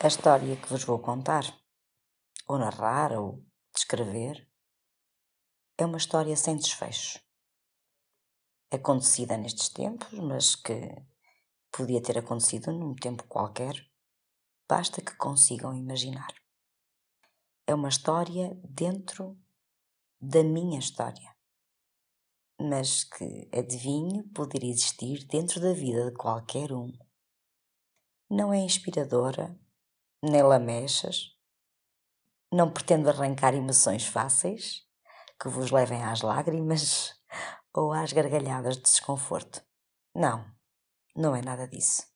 A história que vos vou contar, ou narrar, ou descrever, é uma história sem desfecho. Acontecida nestes tempos, mas que podia ter acontecido num tempo qualquer, basta que consigam imaginar. É uma história dentro da minha história, mas que, adivinho, poderia existir dentro da vida de qualquer um. Não é inspiradora, nem lamechas. Não pretendo arrancar emoções fáceis que vos levem às lágrimas ou às gargalhadas de desconforto. Não, não é nada disso.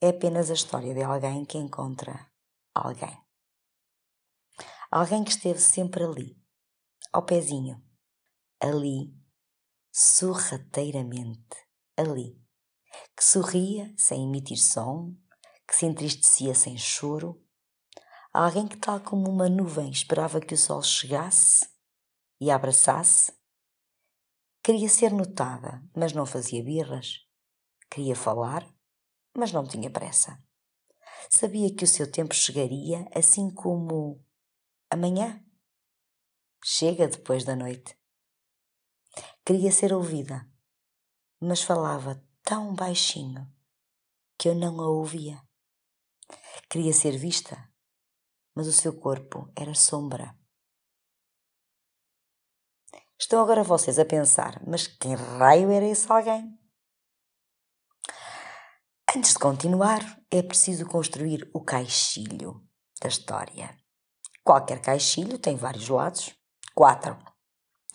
É apenas a história de alguém que encontra alguém. Alguém que esteve sempre ali, ao pezinho, ali, sorrateiramente, ali, que sorria sem emitir som, que se entristecia sem choro, alguém que, tal como uma nuvem, esperava que o sol chegasse e a abraçasse. Queria ser notada, mas não fazia birras. Queria falar, mas não tinha pressa. Sabia que o seu tempo chegaria, assim como amanhã. Chega depois da noite. Queria ser ouvida, mas falava tão baixinho que eu não a ouvia. Queria ser vista, mas o seu corpo era sombra. Estão agora vocês a pensar, mas quem raio era esse alguém? Antes de continuar, é preciso construir o caixilho da história. Qualquer caixilho tem vários lados, quatro,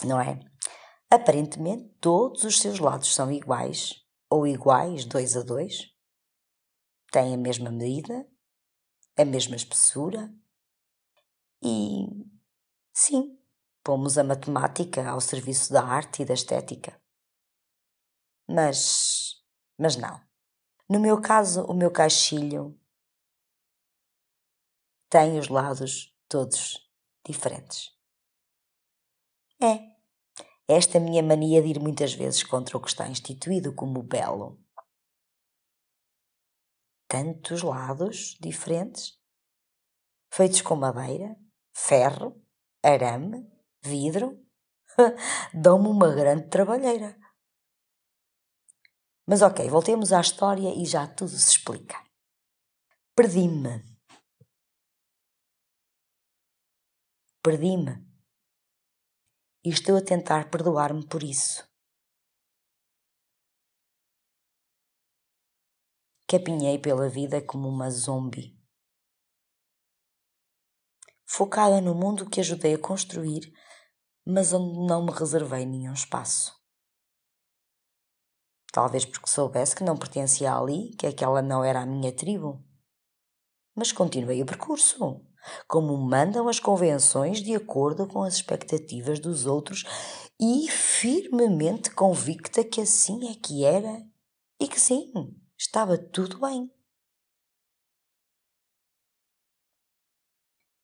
não é? Aparentemente, todos os seus lados são iguais, ou iguais dois a dois, têm a mesma medida, a mesma espessura e, sim, pomos a matemática ao serviço da arte e da estética. Mas, mas não. No meu caso, o meu caixilho tem os lados todos diferentes. É. Esta minha mania de ir muitas vezes contra o que está instituído como belo tantos lados diferentes, feitos com madeira, ferro, arame, vidro, dão-me uma grande trabalheira. Mas ok, voltemos à história e já tudo se explica. Perdi-me. Perdi-me. E estou a tentar perdoar-me por isso. Capinhei pela vida como uma zombie. Focada no mundo que ajudei a construir, mas onde não me reservei nenhum espaço. Talvez porque soubesse que não pertencia ali, que aquela não era a minha tribo. Mas continuei o percurso, como mandam as convenções de acordo com as expectativas dos outros e firmemente convicta que assim é que era e que sim, estava tudo bem.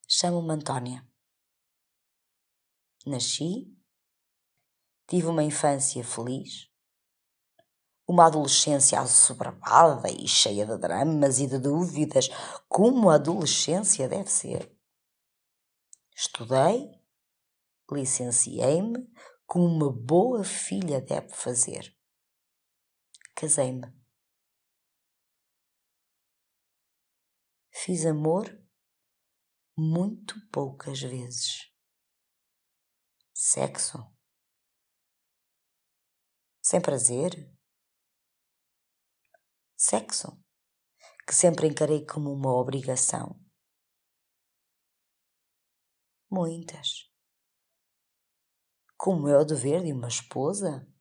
Chamo-me Antónia. Nasci, tive uma infância feliz, uma adolescência assoberbada e cheia de dramas e de dúvidas, como a adolescência deve ser. Estudei, licenciei-me, como uma boa filha deve fazer. Casei-me Fiz amor muito poucas vezes. Sexo? Sem prazer? Sexo? Que sempre encarei como uma obrigação. Muitas. Como é o dever de uma esposa?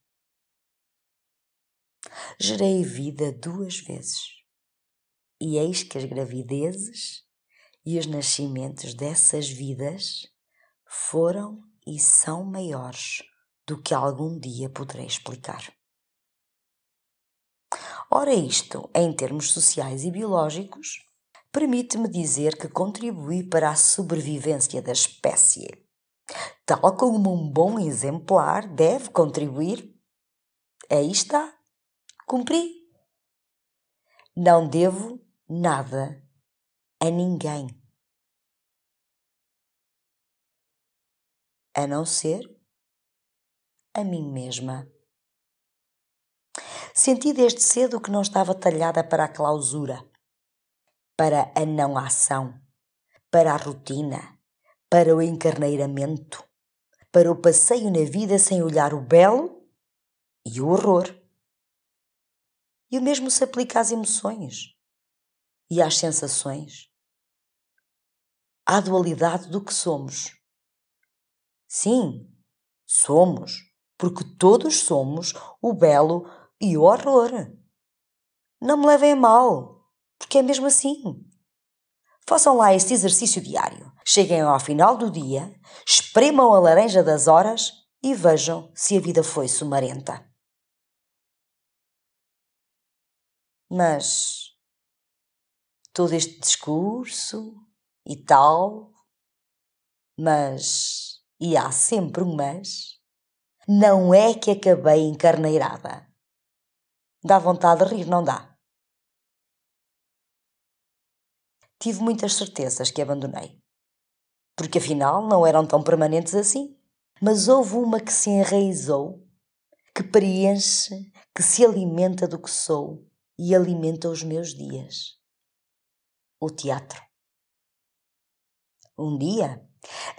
Gerei vida duas vezes e eis que as gravidezes e os nascimentos dessas vidas foram e são maiores do que algum dia poderei explicar. Ora, isto, em termos sociais e biológicos, permite-me dizer que contribuí para a sobrevivência da espécie, tal como um bom exemplar deve contribuir. Aí está, cumpri. Não devo nada a ninguém. A não ser a mim mesma. Senti desde cedo que não estava talhada para a clausura, para a não ação, para a rotina, para o encarneiramento, para o passeio na vida sem olhar o belo e o horror. E o mesmo se aplica às emoções e às sensações, à dualidade do que somos. Sim, somos, porque todos somos o belo e o horror. Não me levem a mal, porque é mesmo assim. Façam lá este exercício diário. Cheguem ao final do dia, espremam a laranja das horas e vejam se a vida foi sumarenta. Mas todo este discurso e tal, mas, e há sempre um mas, não é que acabei encarneirada. Dá vontade de rir, não dá? Tive muitas certezas que abandonei. Porque afinal não eram tão permanentes assim. Mas houve uma que se enraizou, que preenche, que se alimenta do que sou e alimenta os meus dias. O teatro. Um dia,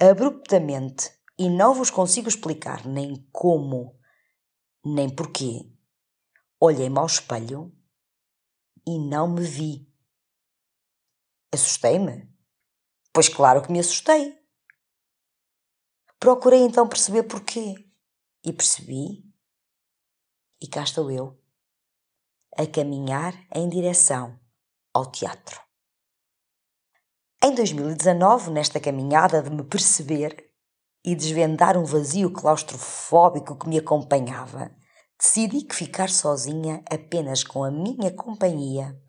abruptamente, e não vos consigo explicar nem como, nem porquê, Olhei-me ao espelho e não me vi. Assustei-me? Pois claro que me assustei. Procurei então perceber porquê. E percebi. E cá estou eu, a caminhar em direção ao teatro. Em 2019, nesta caminhada de me perceber e desvendar um vazio claustrofóbico que me acompanhava, Decidi que ficar sozinha apenas com a minha companhia,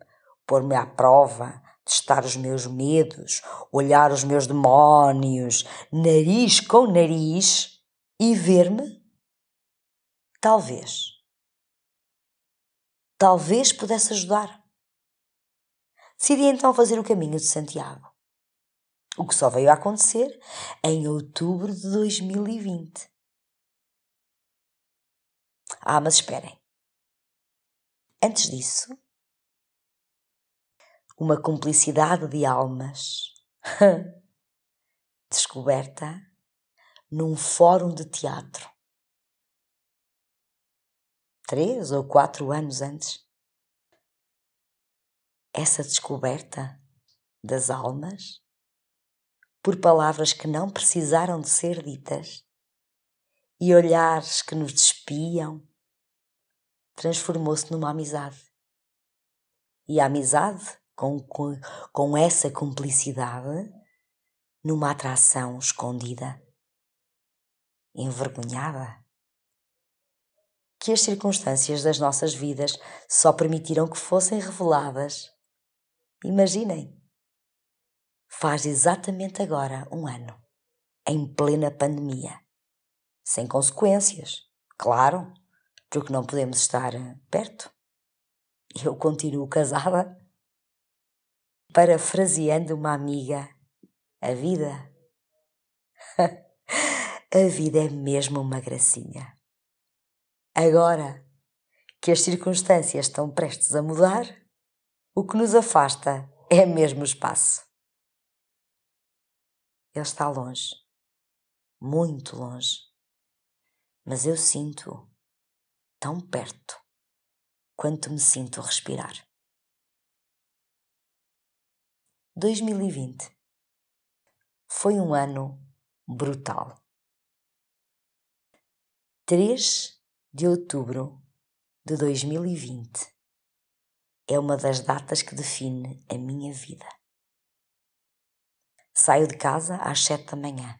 pôr-me à prova, testar os meus medos, olhar os meus demónios, nariz com nariz e ver-me? Talvez. Talvez pudesse ajudar. Decidi então fazer o caminho de Santiago. O que só veio a acontecer em outubro de 2020. Ah, mas esperem. Antes disso, uma cumplicidade de almas descoberta num fórum de teatro. Três ou quatro anos antes. Essa descoberta das almas, por palavras que não precisaram de ser ditas, e olhares que nos despiam, transformou-se numa amizade. E a amizade, com, com, com essa cumplicidade, numa atração escondida, envergonhada. Que as circunstâncias das nossas vidas só permitiram que fossem reveladas. Imaginem, faz exatamente agora um ano, em plena pandemia, sem consequências, claro porque não podemos estar perto. Eu continuo casada. Parafraseando uma amiga, a vida. a vida é mesmo uma gracinha. Agora que as circunstâncias estão prestes a mudar, o que nos afasta é mesmo o espaço. Ele está longe, muito longe, mas eu sinto tão perto quanto me sinto respirar. 2020 foi um ano brutal. 3 de outubro de 2020 é uma das datas que define a minha vida. Saio de casa às sete da manhã.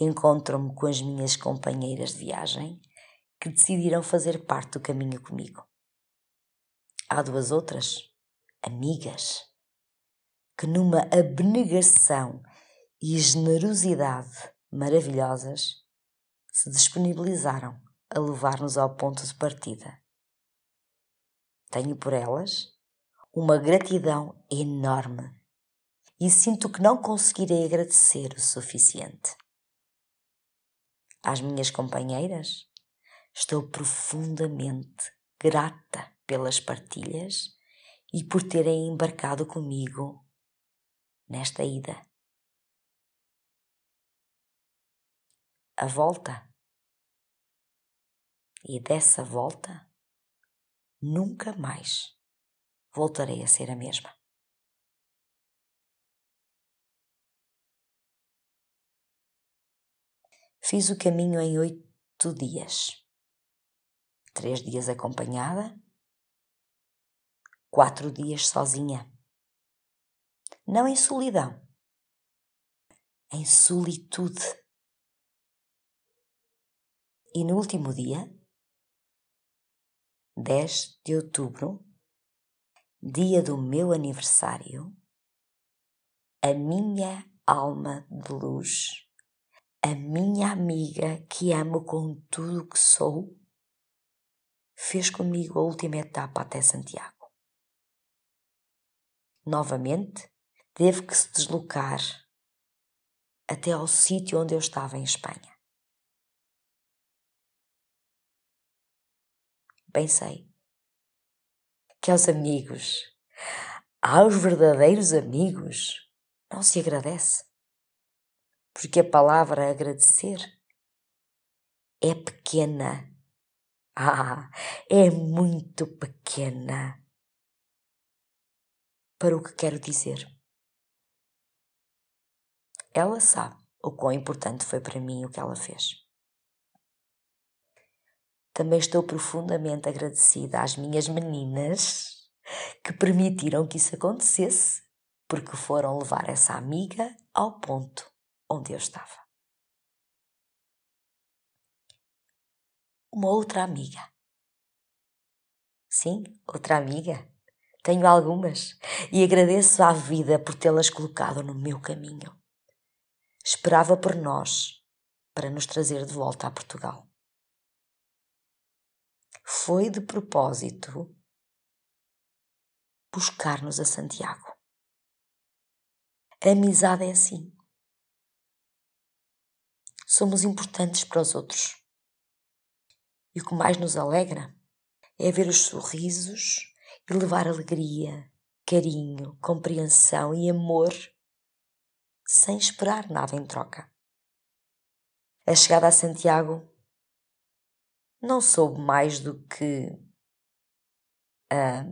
Encontro-me com as minhas companheiras de viagem que decidiram fazer parte do caminho comigo. Há duas outras, amigas, que numa abnegação e generosidade maravilhosas se disponibilizaram a levar-nos ao ponto de partida. Tenho por elas uma gratidão enorme e sinto que não conseguirei agradecer o suficiente. Às minhas companheiras, estou profundamente grata pelas partilhas e por terem embarcado comigo nesta ida. A volta. E dessa volta, nunca mais voltarei a ser a mesma. Fiz o caminho em oito dias. Três dias acompanhada, quatro dias sozinha. Não em solidão, em solitude. E no último dia, 10 de outubro, dia do meu aniversário, a minha alma de luz, a minha amiga que amo com tudo o que sou, fez comigo a última etapa até Santiago. Novamente, teve que se deslocar até ao sítio onde eu estava em Espanha. Bem sei que aos amigos, aos verdadeiros amigos, não se agradece. Porque a palavra agradecer é pequena. Ah, é muito pequena para o que quero dizer. Ela sabe o quão importante foi para mim o que ela fez. Também estou profundamente agradecida às minhas meninas que permitiram que isso acontecesse, porque foram levar essa amiga ao ponto onde eu estava. Uma outra amiga. Sim, outra amiga. Tenho algumas e agradeço à vida por tê-las colocado no meu caminho. Esperava por nós para nos trazer de volta a Portugal foi de propósito buscar-nos a Santiago. A amizade é assim. Somos importantes para os outros. E o que mais nos alegra é ver os sorrisos e levar alegria, carinho, compreensão e amor sem esperar nada em troca. A chegada a Santiago não soube mais do que a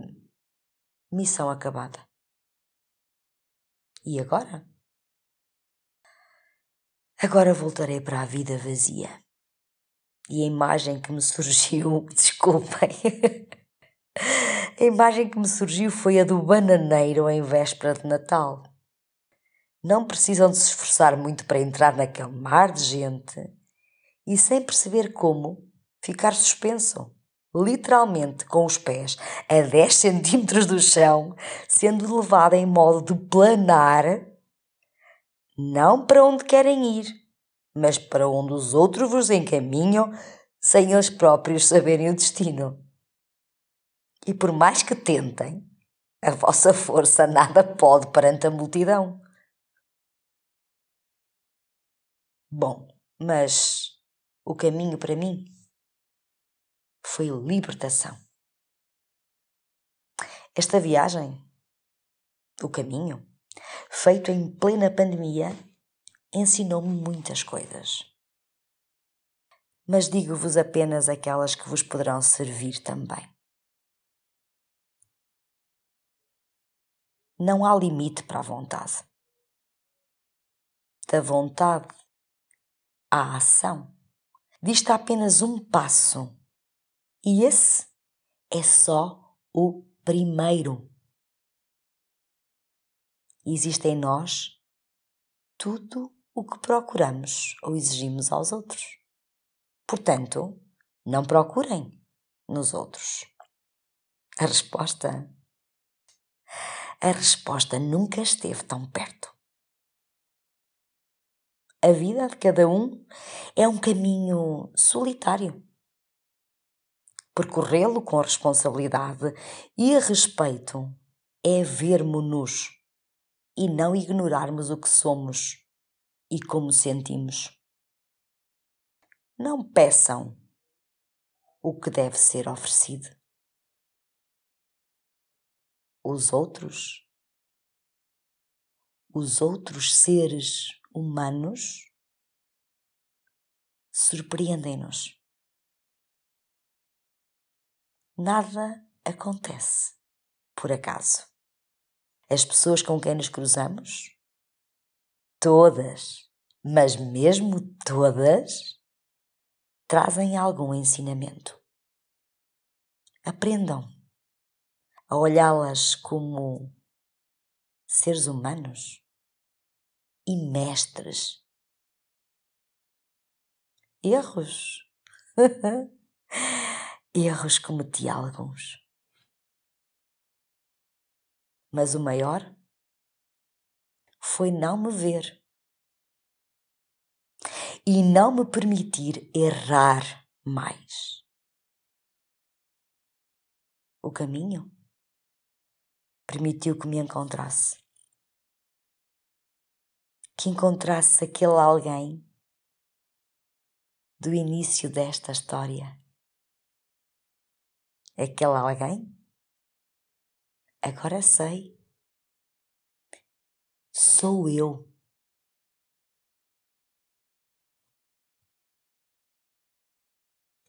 missão acabada. E agora? Agora voltarei para a vida vazia. E a imagem que me surgiu, desculpem, a imagem que me surgiu foi a do bananeiro em véspera de Natal. Não precisam de se esforçar muito para entrar naquele mar de gente e sem perceber como ficar suspenso, literalmente com os pés a 10 centímetros do chão, sendo levado em modo de planar, não para onde querem ir, mas para onde os outros vos encaminham sem eles próprios saberem o destino. E por mais que tentem, a vossa força nada pode perante a multidão. Bom, mas o caminho para mim foi libertação. Esta viagem, o caminho, feito em plena pandemia, ensinou-me muitas coisas. Mas digo-vos apenas aquelas que vos poderão servir também. Não há limite para a vontade. Da vontade à ação, dista apenas um passo e esse é só o primeiro. Existe em nós tudo o que procuramos ou exigimos aos outros. Portanto, não procurem nos outros. A resposta. A resposta nunca esteve tão perto. A vida de cada um é um caminho solitário percorrê-lo com responsabilidade e respeito é vermo-nos e não ignorarmos o que somos e como sentimos. Não peçam o que deve ser oferecido. Os outros, os outros seres humanos surpreendem-nos. Nada acontece por acaso. As pessoas com quem nos cruzamos, todas, mas mesmo todas, trazem algum ensinamento. Aprendam a olhá-las como seres humanos e mestres. Erros. Erros cometi alguns. Mas o maior foi não me ver e não me permitir errar mais. O caminho permitiu que me encontrasse. Que encontrasse aquele alguém do início desta história. Aquele alguém? Agora sei. Sou eu.